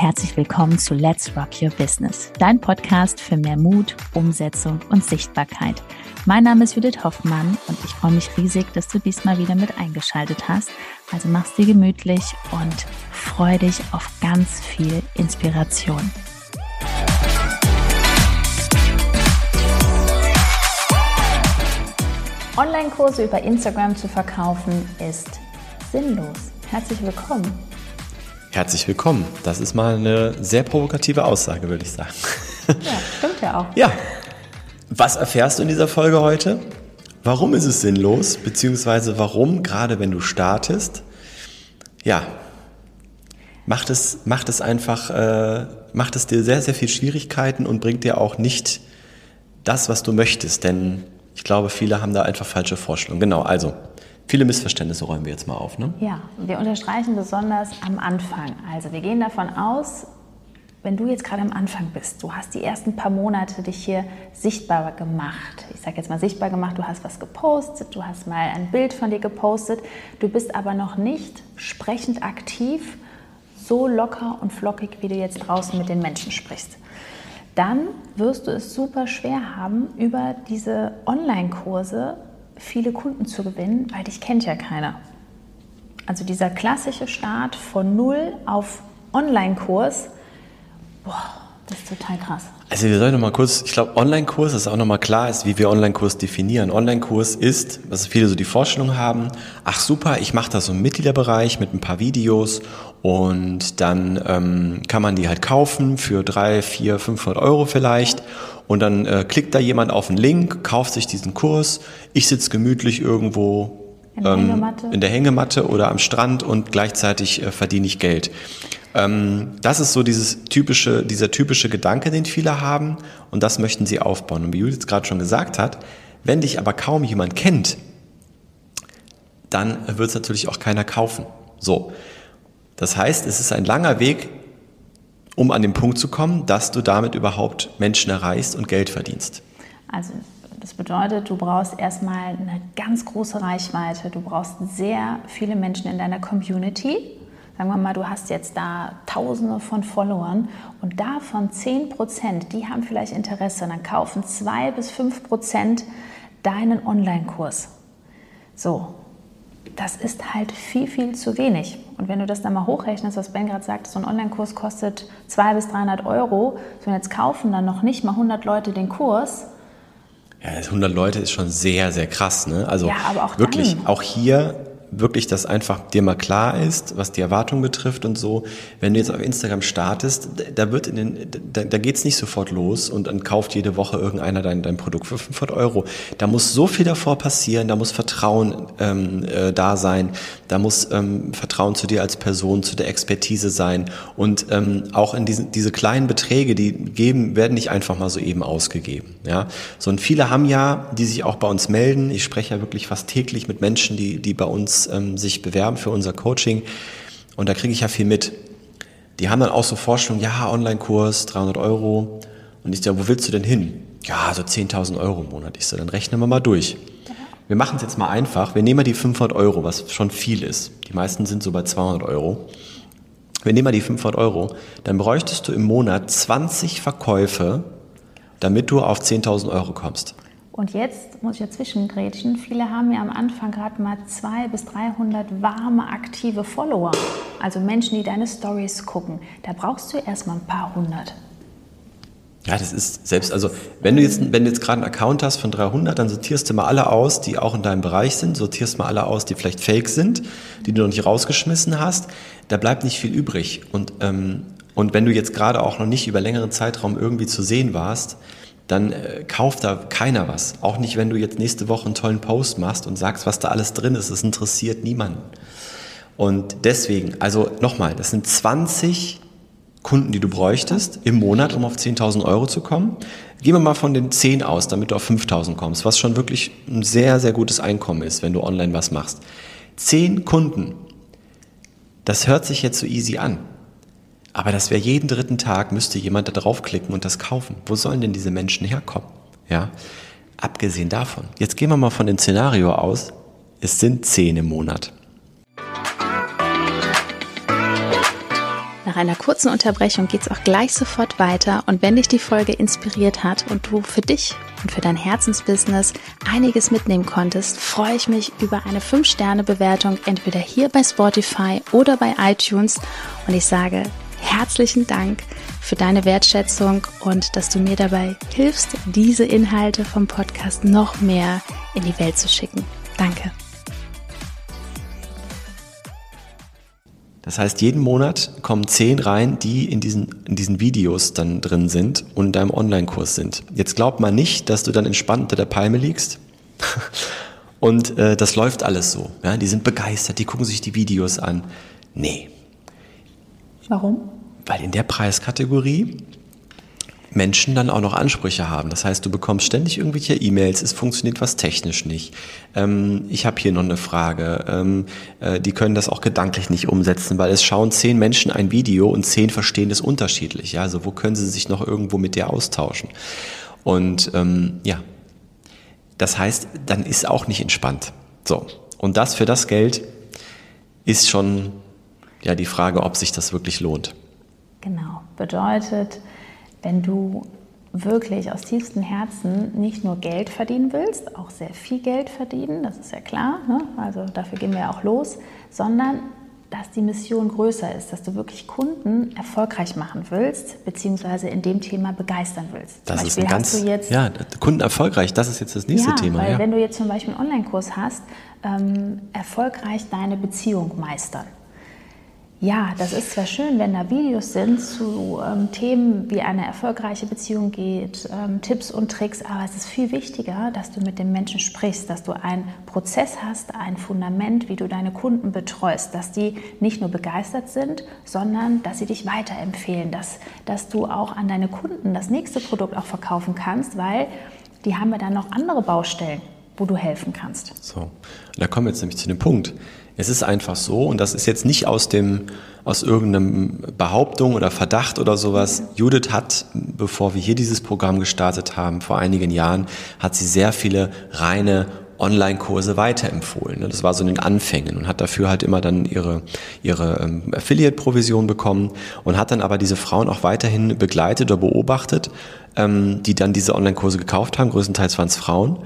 herzlich willkommen zu Let's Rock Your Business, dein Podcast für mehr Mut, Umsetzung und Sichtbarkeit. Mein Name ist Judith Hoffmann und ich freue mich riesig, dass du diesmal wieder mit eingeschaltet hast. Also mach's dir gemütlich und freu dich auf ganz viel Inspiration. Online-Kurse über Instagram zu verkaufen ist sinnlos. Herzlich willkommen. Herzlich willkommen. Das ist mal eine sehr provokative Aussage, würde ich sagen. Ja, stimmt ja auch. Ja. Was erfährst du in dieser Folge heute? Warum ist es sinnlos? Beziehungsweise warum, gerade wenn du startest, ja, macht es, macht es einfach, äh, macht es dir sehr, sehr viel Schwierigkeiten und bringt dir auch nicht das, was du möchtest. Denn ich glaube, viele haben da einfach falsche Vorstellungen. Genau, also Viele Missverständnisse räumen wir jetzt mal auf. Ne? Ja, wir unterstreichen besonders am Anfang. Also wir gehen davon aus, wenn du jetzt gerade am Anfang bist, du hast die ersten paar Monate dich hier sichtbar gemacht. Ich sage jetzt mal sichtbar gemacht, du hast was gepostet, du hast mal ein Bild von dir gepostet, du bist aber noch nicht sprechend aktiv, so locker und flockig, wie du jetzt draußen mit den Menschen sprichst. Dann wirst du es super schwer haben, über diese Online-Kurse viele Kunden zu gewinnen, weil dich kennt ja keiner. Also dieser klassische Start von null auf Online-Kurs, das ist total krass. Also wir sollen nochmal kurz, ich glaube Online-Kurs ist auch nochmal klar ist, wie wir Online-Kurs definieren. Online-Kurs ist, was viele so die Vorstellung haben, ach super, ich mache da so einen Mitgliederbereich mit ein paar Videos und dann ähm, kann man die halt kaufen für drei, vier, 500 Euro vielleicht und dann äh, klickt da jemand auf einen Link, kauft sich diesen Kurs, ich sitze gemütlich irgendwo in, ähm, in, der Hängematte oder am Strand und gleichzeitig äh, verdiene ich Geld. Ähm, das ist so dieses typische, dieser typische Gedanke, den viele haben und das möchten sie aufbauen. Und wie Judith gerade schon gesagt hat, wenn dich aber kaum jemand kennt, dann wird es natürlich auch keiner kaufen. So. Das heißt, es ist ein langer Weg, um an den Punkt zu kommen, dass du damit überhaupt Menschen erreichst und Geld verdienst. Also das bedeutet, du brauchst erstmal eine ganz große Reichweite, du brauchst sehr viele Menschen in deiner Community, Sagen wir mal, du hast jetzt da Tausende von Followern und davon 10 Prozent, die haben vielleicht Interesse, dann kaufen 2 bis 5 Prozent deinen Online-Kurs. So, das ist halt viel, viel zu wenig. Und wenn du das dann mal hochrechnest, was Ben gerade sagt, so ein Online-Kurs kostet 200 bis 300 Euro, so jetzt kaufen dann noch nicht mal 100 Leute den Kurs. Ja, 100 Leute ist schon sehr, sehr krass. Ne? Also ja, aber auch wirklich, dann. auch hier wirklich, dass einfach dir mal klar ist, was die Erwartung betrifft und so. Wenn du jetzt auf Instagram startest, da wird in den, da, da geht's nicht sofort los und dann kauft jede Woche irgendeiner dein, dein Produkt für 500 Euro. Da muss so viel davor passieren, da muss Vertrauen ähm, äh, da sein, da muss ähm, Vertrauen zu dir als Person, zu der Expertise sein und ähm, auch in diesen, diese kleinen Beträge, die geben, werden nicht einfach mal so eben ausgegeben. Ja, so und viele haben ja, die sich auch bei uns melden. Ich spreche ja wirklich fast täglich mit Menschen, die die bei uns ähm, sich bewerben für unser Coaching. Und da kriege ich ja viel mit. Die haben dann auch so Vorstellungen, ja, Online-Kurs, 300 Euro. Und ich sage, wo willst du denn hin? Ja, so 10.000 Euro im Monat. Ich sage, dann rechnen wir mal durch. Wir machen es jetzt mal einfach. Wir nehmen mal die 500 Euro, was schon viel ist. Die meisten sind so bei 200 Euro. Wir nehmen mal die 500 Euro. Dann bräuchtest du im Monat 20 Verkäufe, damit du auf 10.000 Euro kommst. Und jetzt muss ich dazwischen grätschen. Viele haben ja am Anfang gerade mal 200 bis 300 warme, aktive Follower. Also Menschen, die deine Stories gucken. Da brauchst du erstmal ein paar hundert. Ja, das ist selbst, also wenn du jetzt, jetzt gerade einen Account hast von 300, dann sortierst du mal alle aus, die auch in deinem Bereich sind, sortierst mal alle aus, die vielleicht fake sind, die du noch nicht rausgeschmissen hast. Da bleibt nicht viel übrig. Und, ähm, und wenn du jetzt gerade auch noch nicht über längeren Zeitraum irgendwie zu sehen warst, dann äh, kauft da keiner was. Auch nicht, wenn du jetzt nächste Woche einen tollen Post machst und sagst, was da alles drin ist. Es interessiert niemanden. Und deswegen, also nochmal, das sind 20 Kunden, die du bräuchtest im Monat, um auf 10.000 Euro zu kommen. Gehen wir mal von den 10 aus, damit du auf 5.000 kommst, was schon wirklich ein sehr, sehr gutes Einkommen ist, wenn du online was machst. 10 Kunden. Das hört sich jetzt so easy an. Aber das wäre jeden dritten Tag, müsste jemand da draufklicken und das kaufen. Wo sollen denn diese Menschen herkommen? Ja? Abgesehen davon, jetzt gehen wir mal von dem Szenario aus, es sind zehn im Monat. Nach einer kurzen Unterbrechung geht es auch gleich sofort weiter und wenn dich die Folge inspiriert hat und du für dich und für dein Herzensbusiness einiges mitnehmen konntest, freue ich mich über eine 5-Sterne-Bewertung entweder hier bei Spotify oder bei iTunes und ich sage herzlichen Dank für deine Wertschätzung und dass du mir dabei hilfst, diese Inhalte vom Podcast noch mehr in die Welt zu schicken. Danke. Das heißt, jeden Monat kommen zehn rein, die in diesen, in diesen Videos dann drin sind und in deinem Online-Kurs sind. Jetzt glaubt man nicht, dass du dann entspannt unter der Palme liegst. und äh, das läuft alles so. Ja? Die sind begeistert, die gucken sich die Videos an. Nee. Warum? Weil in der Preiskategorie Menschen dann auch noch Ansprüche haben. Das heißt, du bekommst ständig irgendwelche E-Mails, es funktioniert was technisch nicht. Ähm, ich habe hier noch eine Frage. Ähm, äh, die können das auch gedanklich nicht umsetzen, weil es schauen zehn Menschen ein Video und zehn verstehen das unterschiedlich. Ja? Also wo können sie sich noch irgendwo mit dir austauschen? Und ähm, ja, das heißt, dann ist auch nicht entspannt. So. Und das für das Geld ist schon ja die Frage, ob sich das wirklich lohnt. Genau. Bedeutet, wenn du wirklich aus tiefstem Herzen nicht nur Geld verdienen willst, auch sehr viel Geld verdienen, das ist ja klar, ne? also dafür gehen wir ja auch los, sondern dass die Mission größer ist, dass du wirklich Kunden erfolgreich machen willst, beziehungsweise in dem Thema begeistern willst. Das ist ein ganz, ja, Kunden erfolgreich, das ist jetzt das nächste ja, Thema. Weil ja. wenn du jetzt zum Beispiel einen Online-Kurs hast, ähm, erfolgreich deine Beziehung meistern ja, das ist zwar schön, wenn da Videos sind zu ähm, Themen, wie eine erfolgreiche Beziehung geht, ähm, Tipps und Tricks, aber es ist viel wichtiger, dass du mit dem Menschen sprichst, dass du einen Prozess hast, ein Fundament, wie du deine Kunden betreust, dass die nicht nur begeistert sind, sondern dass sie dich weiterempfehlen, dass, dass du auch an deine Kunden das nächste Produkt auch verkaufen kannst, weil die haben ja dann noch andere Baustellen, wo du helfen kannst. So, da kommen wir jetzt nämlich zu dem Punkt. Es ist einfach so, und das ist jetzt nicht aus dem, aus irgendeinem Behauptung oder Verdacht oder sowas. Judith hat, bevor wir hier dieses Programm gestartet haben, vor einigen Jahren, hat sie sehr viele reine Online-Kurse weiterempfohlen. Das war so in den Anfängen und hat dafür halt immer dann ihre, ihre ähm, Affiliate-Provision bekommen und hat dann aber diese Frauen auch weiterhin begleitet oder beobachtet, ähm, die dann diese Online-Kurse gekauft haben. Größtenteils waren es Frauen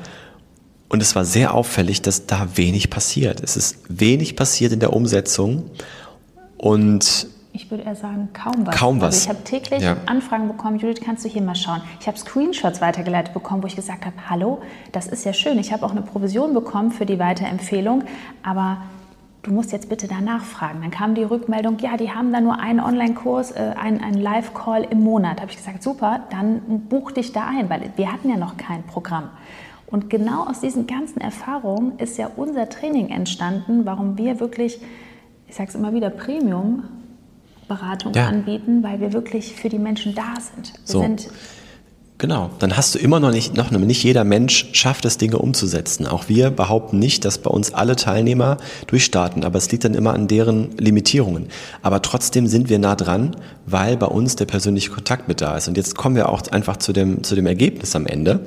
und es war sehr auffällig, dass da wenig passiert. Es ist wenig passiert in der Umsetzung und ich würde eher sagen, kaum was. Kaum was. Also ich habe täglich ja. Anfragen bekommen, Judith, kannst du hier mal schauen. Ich habe Screenshots weitergeleitet bekommen, wo ich gesagt habe, hallo, das ist ja schön. Ich habe auch eine Provision bekommen für die Weiterempfehlung, aber du musst jetzt bitte da nachfragen. Dann kam die Rückmeldung, ja, die haben da nur einen Online-Kurs, äh, einen, einen Live-Call im Monat. Da habe ich gesagt, super, dann buch dich da ein, weil wir hatten ja noch kein Programm. Und genau aus diesen ganzen Erfahrungen ist ja unser Training entstanden, warum wir wirklich, ich sage es immer wieder, Premium Beratung ja. anbieten, weil wir wirklich für die Menschen da sind. Wir so. sind Genau, dann hast du immer noch nicht, noch nicht jeder Mensch schafft es, Dinge umzusetzen. Auch wir behaupten nicht, dass bei uns alle Teilnehmer durchstarten, aber es liegt dann immer an deren Limitierungen. Aber trotzdem sind wir nah dran, weil bei uns der persönliche Kontakt mit da ist. Und jetzt kommen wir auch einfach zu dem, zu dem Ergebnis am Ende.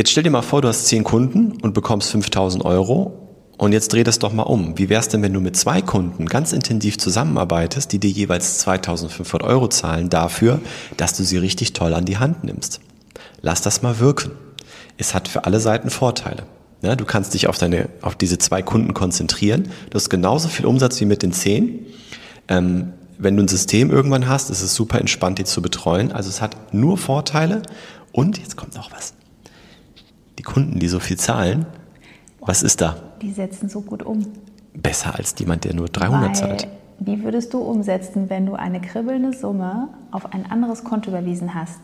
Jetzt stell dir mal vor, du hast zehn Kunden und bekommst 5000 Euro und jetzt dreh das doch mal um. Wie wär's denn, wenn du mit zwei Kunden ganz intensiv zusammenarbeitest, die dir jeweils 2500 Euro zahlen dafür, dass du sie richtig toll an die Hand nimmst? Lass das mal wirken. Es hat für alle Seiten Vorteile. Ja, du kannst dich auf, deine, auf diese zwei Kunden konzentrieren. Du hast genauso viel Umsatz wie mit den zehn. Ähm, wenn du ein System irgendwann hast, ist es super entspannt, die zu betreuen. Also es hat nur Vorteile. Und jetzt kommt noch was die Kunden, die so viel zahlen, was ist da? Die setzen so gut um. Besser als jemand, der nur 300 Weil, zahlt. Wie würdest du umsetzen, wenn du eine kribbelnde Summe auf ein anderes Konto überwiesen hast?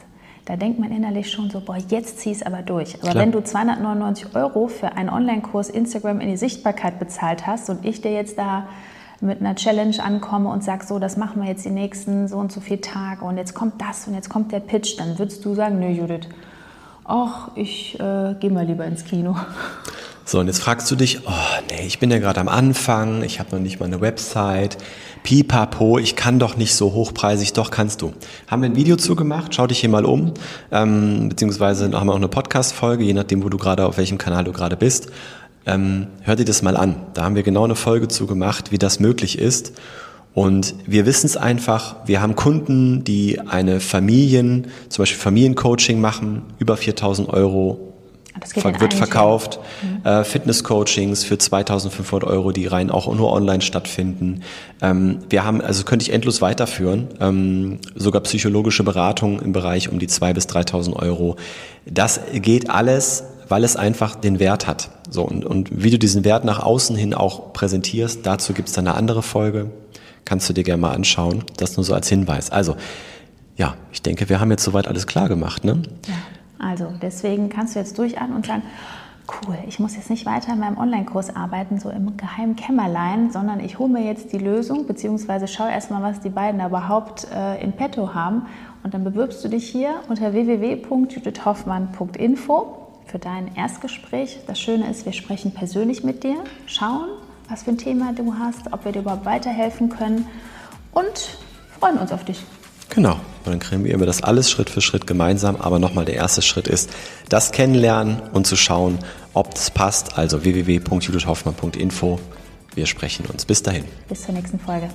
Da denkt man innerlich schon so, boah, jetzt zieh es aber durch. Aber Klar. wenn du 299 Euro für einen Online-Kurs Instagram in die Sichtbarkeit bezahlt hast und ich dir jetzt da mit einer Challenge ankomme und sage, so, das machen wir jetzt die nächsten so und so viele Tage und jetzt kommt das und jetzt kommt der Pitch, dann würdest du sagen, nö Judith, ach, ich äh, gehe mal lieber ins Kino. So, und jetzt fragst du dich, oh nee, ich bin ja gerade am Anfang, ich habe noch nicht mal eine Website, pipapo, ich kann doch nicht so hochpreisig, doch kannst du. Haben wir ein Video zugemacht, schau dich hier mal um, ähm, beziehungsweise haben wir auch eine Podcast-Folge, je nachdem, wo du gerade, auf welchem Kanal du gerade bist. Ähm, hör dir das mal an. Da haben wir genau eine Folge zugemacht, wie das möglich ist. Und wir wissen es einfach, wir haben Kunden, die eine Familien, zum Beispiel Familiencoaching machen, über 4000 Euro Ver wird verkauft. Mhm. Äh, Fitness-Coachings für 2500 Euro, die rein auch nur online stattfinden. Ähm, wir haben, also könnte ich endlos weiterführen, ähm, sogar psychologische Beratung im Bereich um die 2.000 bis 3.000 Euro. Das geht alles, weil es einfach den Wert hat. So, und, und wie du diesen Wert nach außen hin auch präsentierst, dazu gibt es dann eine andere Folge. Kannst du dir gerne mal anschauen. Das nur so als Hinweis. Also, ja, ich denke, wir haben jetzt soweit alles klar gemacht, ne? Ja. Also deswegen kannst du jetzt durchatmen und sagen, cool, ich muss jetzt nicht weiter in meinem Online-Kurs arbeiten, so im geheimen Kämmerlein, sondern ich hole mir jetzt die Lösung, beziehungsweise schau erstmal, was die beiden da überhaupt äh, in petto haben. Und dann bewirbst du dich hier unter www.judithhoffmann.info für dein Erstgespräch. Das Schöne ist, wir sprechen persönlich mit dir, schauen, was für ein Thema du hast, ob wir dir überhaupt weiterhelfen können und freuen uns auf dich. Genau. Und dann kriegen wir das alles Schritt für Schritt gemeinsam. Aber nochmal, der erste Schritt ist, das kennenlernen und zu schauen, ob es passt. Also www.judithhoffmann.info. Wir sprechen uns. Bis dahin. Bis zur nächsten Folge.